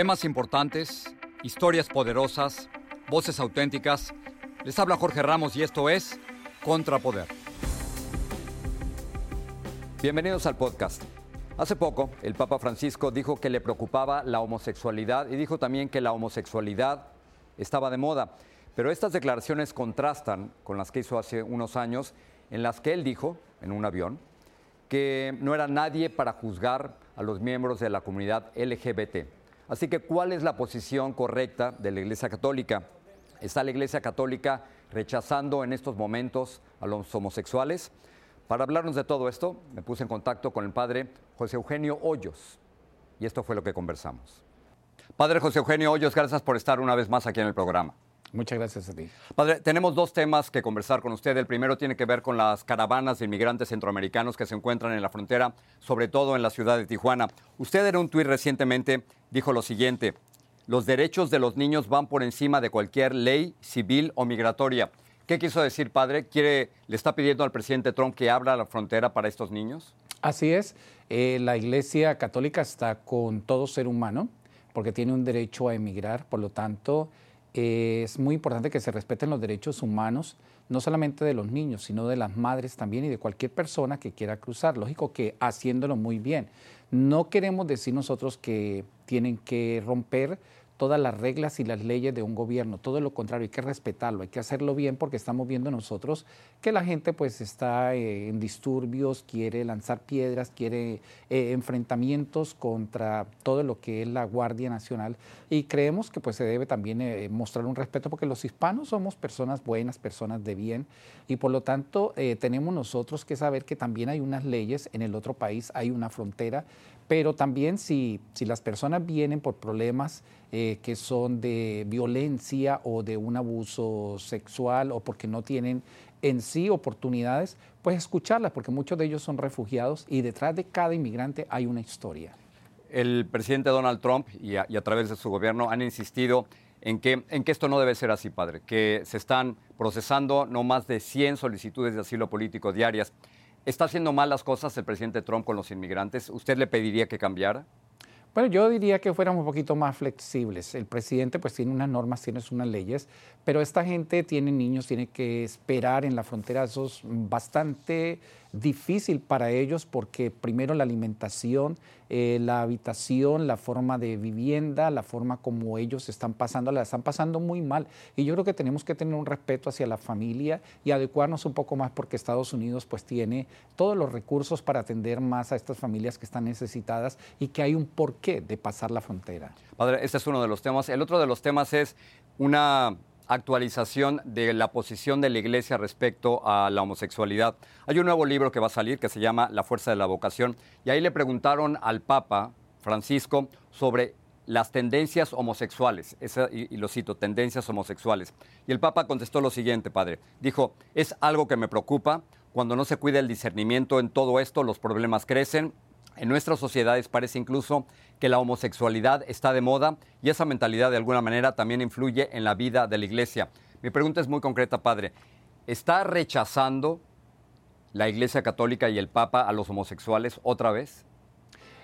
Temas importantes, historias poderosas, voces auténticas. Les habla Jorge Ramos y esto es Contrapoder. Bienvenidos al podcast. Hace poco, el Papa Francisco dijo que le preocupaba la homosexualidad y dijo también que la homosexualidad estaba de moda. Pero estas declaraciones contrastan con las que hizo hace unos años, en las que él dijo, en un avión, que no era nadie para juzgar a los miembros de la comunidad LGBT. Así que, ¿cuál es la posición correcta de la Iglesia Católica? ¿Está la Iglesia Católica rechazando en estos momentos a los homosexuales? Para hablarnos de todo esto, me puse en contacto con el padre José Eugenio Hoyos y esto fue lo que conversamos. Padre José Eugenio Hoyos, gracias por estar una vez más aquí en el programa. Muchas gracias a ti. Padre, tenemos dos temas que conversar con usted. El primero tiene que ver con las caravanas de inmigrantes centroamericanos que se encuentran en la frontera, sobre todo en la ciudad de Tijuana. Usted en un tuit recientemente dijo lo siguiente, los derechos de los niños van por encima de cualquier ley civil o migratoria. ¿Qué quiso decir, padre? ¿Quiere, ¿Le está pidiendo al presidente Trump que abra la frontera para estos niños? Así es. Eh, la Iglesia Católica está con todo ser humano porque tiene un derecho a emigrar. Por lo tanto, es muy importante que se respeten los derechos humanos, no solamente de los niños, sino de las madres también y de cualquier persona que quiera cruzar. Lógico que haciéndolo muy bien. No queremos decir nosotros que tienen que romper todas las reglas y las leyes de un gobierno. Todo lo contrario, hay que respetarlo, hay que hacerlo bien porque estamos viendo nosotros que la gente pues está eh, en disturbios, quiere lanzar piedras, quiere eh, enfrentamientos contra todo lo que es la Guardia Nacional y creemos que pues se debe también eh, mostrar un respeto porque los hispanos somos personas buenas, personas de bien y por lo tanto tenemos nosotros que saber que también hay unas leyes en el otro país, hay una frontera, pero también si, si las personas vienen por problemas que son de violencia o de un abuso sexual o porque no tienen en sí oportunidades, pues escucharlas, porque muchos de ellos son refugiados y detrás de cada inmigrante hay una historia. El presidente Donald Trump y a, y a través de su gobierno han insistido en que, en que esto no debe ser así, padre, que se están procesando no más de 100 solicitudes de asilo político diarias. ¿Está haciendo mal las cosas el presidente Trump con los inmigrantes? ¿Usted le pediría que cambiara? Bueno, yo diría que fuéramos un poquito más flexibles. El presidente pues tiene unas normas, tiene unas leyes, pero esta gente tiene niños, tiene que esperar en la frontera. Eso es bastante difícil para ellos porque primero la alimentación, eh, la habitación, la forma de vivienda, la forma como ellos están pasando, la están pasando muy mal. Y yo creo que tenemos que tener un respeto hacia la familia y adecuarnos un poco más porque Estados Unidos pues tiene todos los recursos para atender más a estas familias que están necesitadas y que hay un porqué de pasar la frontera. Padre, este es uno de los temas. El otro de los temas es una actualización de la posición de la Iglesia respecto a la homosexualidad. Hay un nuevo libro que va a salir que se llama La fuerza de la vocación y ahí le preguntaron al Papa Francisco sobre las tendencias homosexuales, y, y, lo cito, tendencias homosexuales. Y el Papa contestó lo siguiente, padre. Dijo, es algo que me preocupa, cuando no se cuida el discernimiento en todo esto, los problemas crecen, En nuestras sociedades parece incluso que la homosexualidad está de moda y esa mentalidad de alguna manera también influye en la vida de la iglesia. Mi pregunta es muy concreta, padre. ¿Está rechazando la Iglesia Católica y el Papa a los homosexuales otra vez?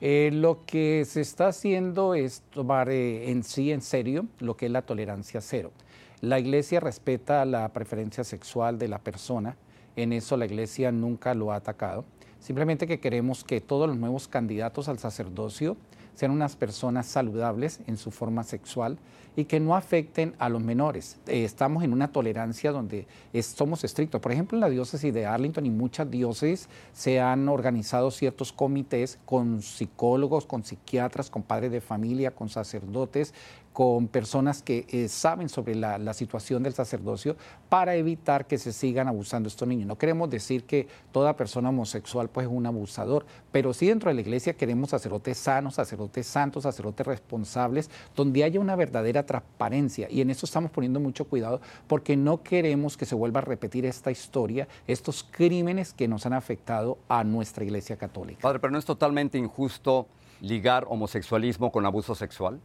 Eh, lo que se está haciendo es tomar eh, en sí en serio lo que es la tolerancia cero. La Iglesia respeta la preferencia sexual de la persona, en eso la Iglesia nunca lo ha atacado. Simplemente que queremos que todos los nuevos candidatos al sacerdocio sean unas personas saludables en su forma sexual y que no afecten a los menores. Eh, estamos en una tolerancia donde somos estrictos. Por ejemplo, en la diócesis de Arlington y muchas diócesis se han organizado ciertos comités con psicólogos, con psiquiatras, con padres de familia, con sacerdotes, con personas que eh, saben sobre la, situación del sacerdocio para evitar que se sigan abusando estos niños. No queremos decir que toda persona homosexual pues, es un abusador, pero sí dentro de la iglesia queremos sacerdotes sanos, sacerdotes santos, sacerdotes responsables, donde haya una verdadera transparencia. Y en eso estamos poniendo mucho cuidado porque no queremos que se vuelva a repetir esta historia, estos crímenes que nos han afectado a nuestra iglesia católica. Padre, pero no es totalmente injusto ligar homosexualismo con abuso sexual?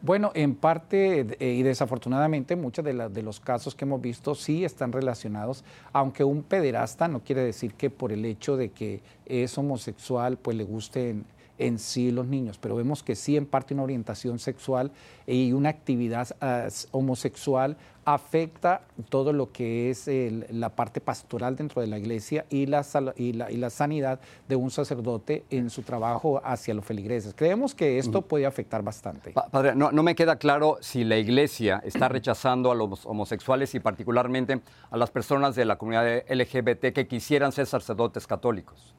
Bueno, en parte eh, y desafortunadamente muchos de, de, los casos que hemos visto sí están relacionados, aunque un pederasta no quiere decir que por el hecho de que es homosexual pues le gusten en sí los niños, pero vemos que sí en parte una orientación sexual y una actividad ah, homosexual afecta todo lo que es la parte pastoral dentro de la iglesia y la, y, la, sanidad de un sacerdote en su trabajo hacia los feligreses. Creemos que esto puede afectar bastante. Padre, no, no me queda claro si la iglesia está rechazando a los homosexuales y particularmente a las personas de la comunidad LGBT que quisieran ser sacerdotes católicos.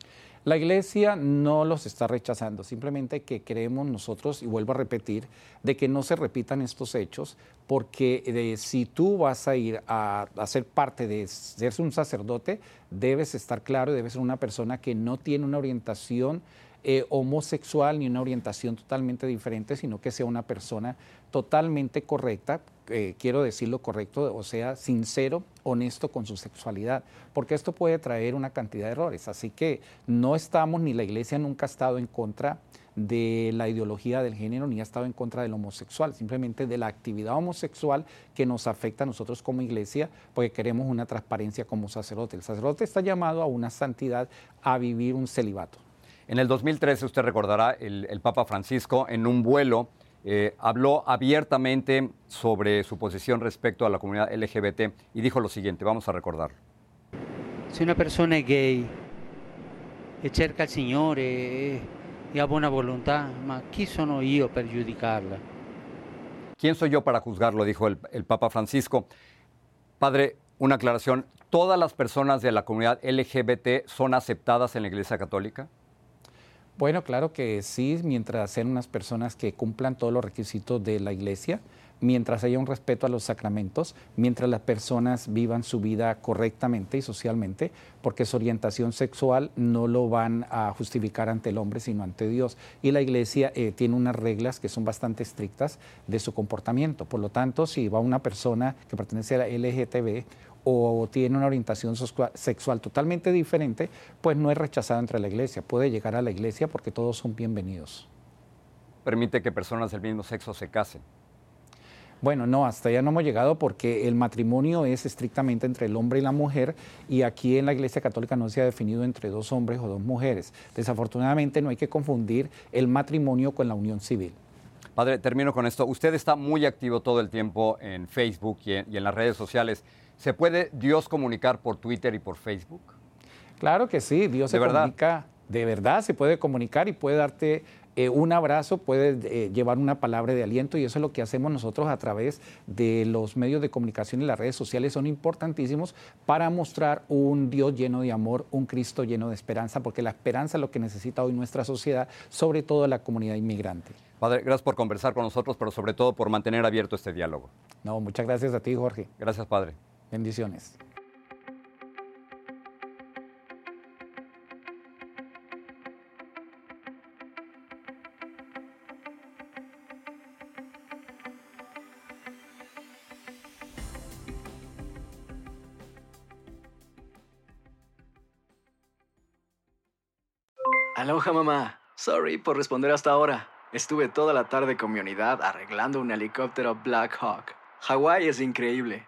La iglesia no los está rechazando, simplemente que creemos nosotros, y vuelvo a repetir, de que no se repitan estos hechos, porque eh, si tú vas a ir a, a, ser parte de ser un sacerdote, debes estar claro debes ser una persona que no tiene una orientación eh, homosexual ni una orientación totalmente diferente, sino que sea una persona totalmente correcta, eh, quiero decirlo correcto, o sea, sincero, honesto con su sexualidad, porque esto puede traer una cantidad de errores. Así que no estamos, ni la iglesia nunca ha estado en contra de la ideología del género ni ha estado en contra del homosexual, simplemente de la actividad homosexual que nos afecta a nosotros como iglesia, porque queremos una transparencia como sacerdote. El sacerdote está llamado a una santidad, a vivir un celibato. En el 2013, usted recordará, el, Papa Francisco en un vuelo eh, habló abiertamente sobre su posición respecto a la comunidad LGBT y dijo lo siguiente, vamos a recordarlo. Si una persona es gay e cerca il Signore e, ha buena voluntad, ma chi sono io per giudicarla? ¿Quién soy yo para juzgarlo? Dijo el, el Papa Francisco. Padre, una aclaración. ¿Todas las personas de la comunidad LGBT son aceptadas en la Iglesia Católica? Bueno, claro que sí, mientras sean unas personas que cumplan todos los requisitos de la iglesia, mientras haya un respeto a los sacramentos, mientras las personas vivan su vida correctamente y socialmente, porque su orientación sexual no lo van a justificar ante el hombre, sino ante Dios. Y la iglesia eh, tiene unas reglas que son bastante estrictas de su comportamiento. Por lo tanto, si va una persona que pertenece a la LGTB o tiene una orientación sexual totalmente diferente, pues no es rechazada entre la iglesia. Puede llegar a la iglesia porque todos son bienvenidos. Permite que personas del mismo sexo se casen. Bueno, no, hasta ya no hemos llegado porque el matrimonio es estrictamente entre el hombre y la mujer y aquí en la Iglesia Católica no se ha definido entre dos hombres o dos mujeres. Desafortunadamente no hay que confundir el matrimonio con la unión civil. Padre, termino con esto. Usted está muy activo todo el tiempo en Facebook y en, las redes sociales. ¿Se puede Dios comunicar por Twitter y por Facebook? Claro que sí, Dios se comunica, de verdad se puede comunicar y puede darte eh, un abrazo, puede eh, llevar una palabra de aliento y eso es lo que hacemos nosotros a través de los medios de comunicación y las redes sociales. Son importantísimos para mostrar un Dios lleno de amor, un Cristo lleno de esperanza, porque la esperanza es lo que necesita hoy nuestra sociedad, sobre todo la comunidad inmigrante. Padre, gracias por conversar con nosotros, pero sobre todo por mantener abierto este diálogo. No, muchas gracias a ti, Jorge. Gracias, Padre. Bendiciones. Aloha mamá. Sorry por responder hasta ahora. Estuve toda la tarde con mi unidad arreglando un helicóptero Black Hawk. Hawái es increíble.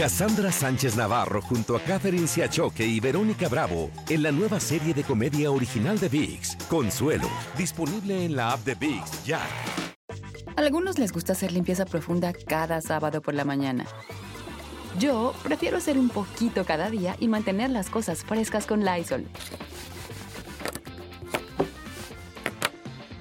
Cassandra Sánchez Navarro junto a Catherine Siachoque y Verónica Bravo en la nueva serie de comedia original de VIX, Consuelo, disponible en la app de VIX ya. Algunos les gusta hacer limpieza profunda cada sábado por la mañana. Yo prefiero hacer un poquito cada día y mantener las cosas frescas con Lysol.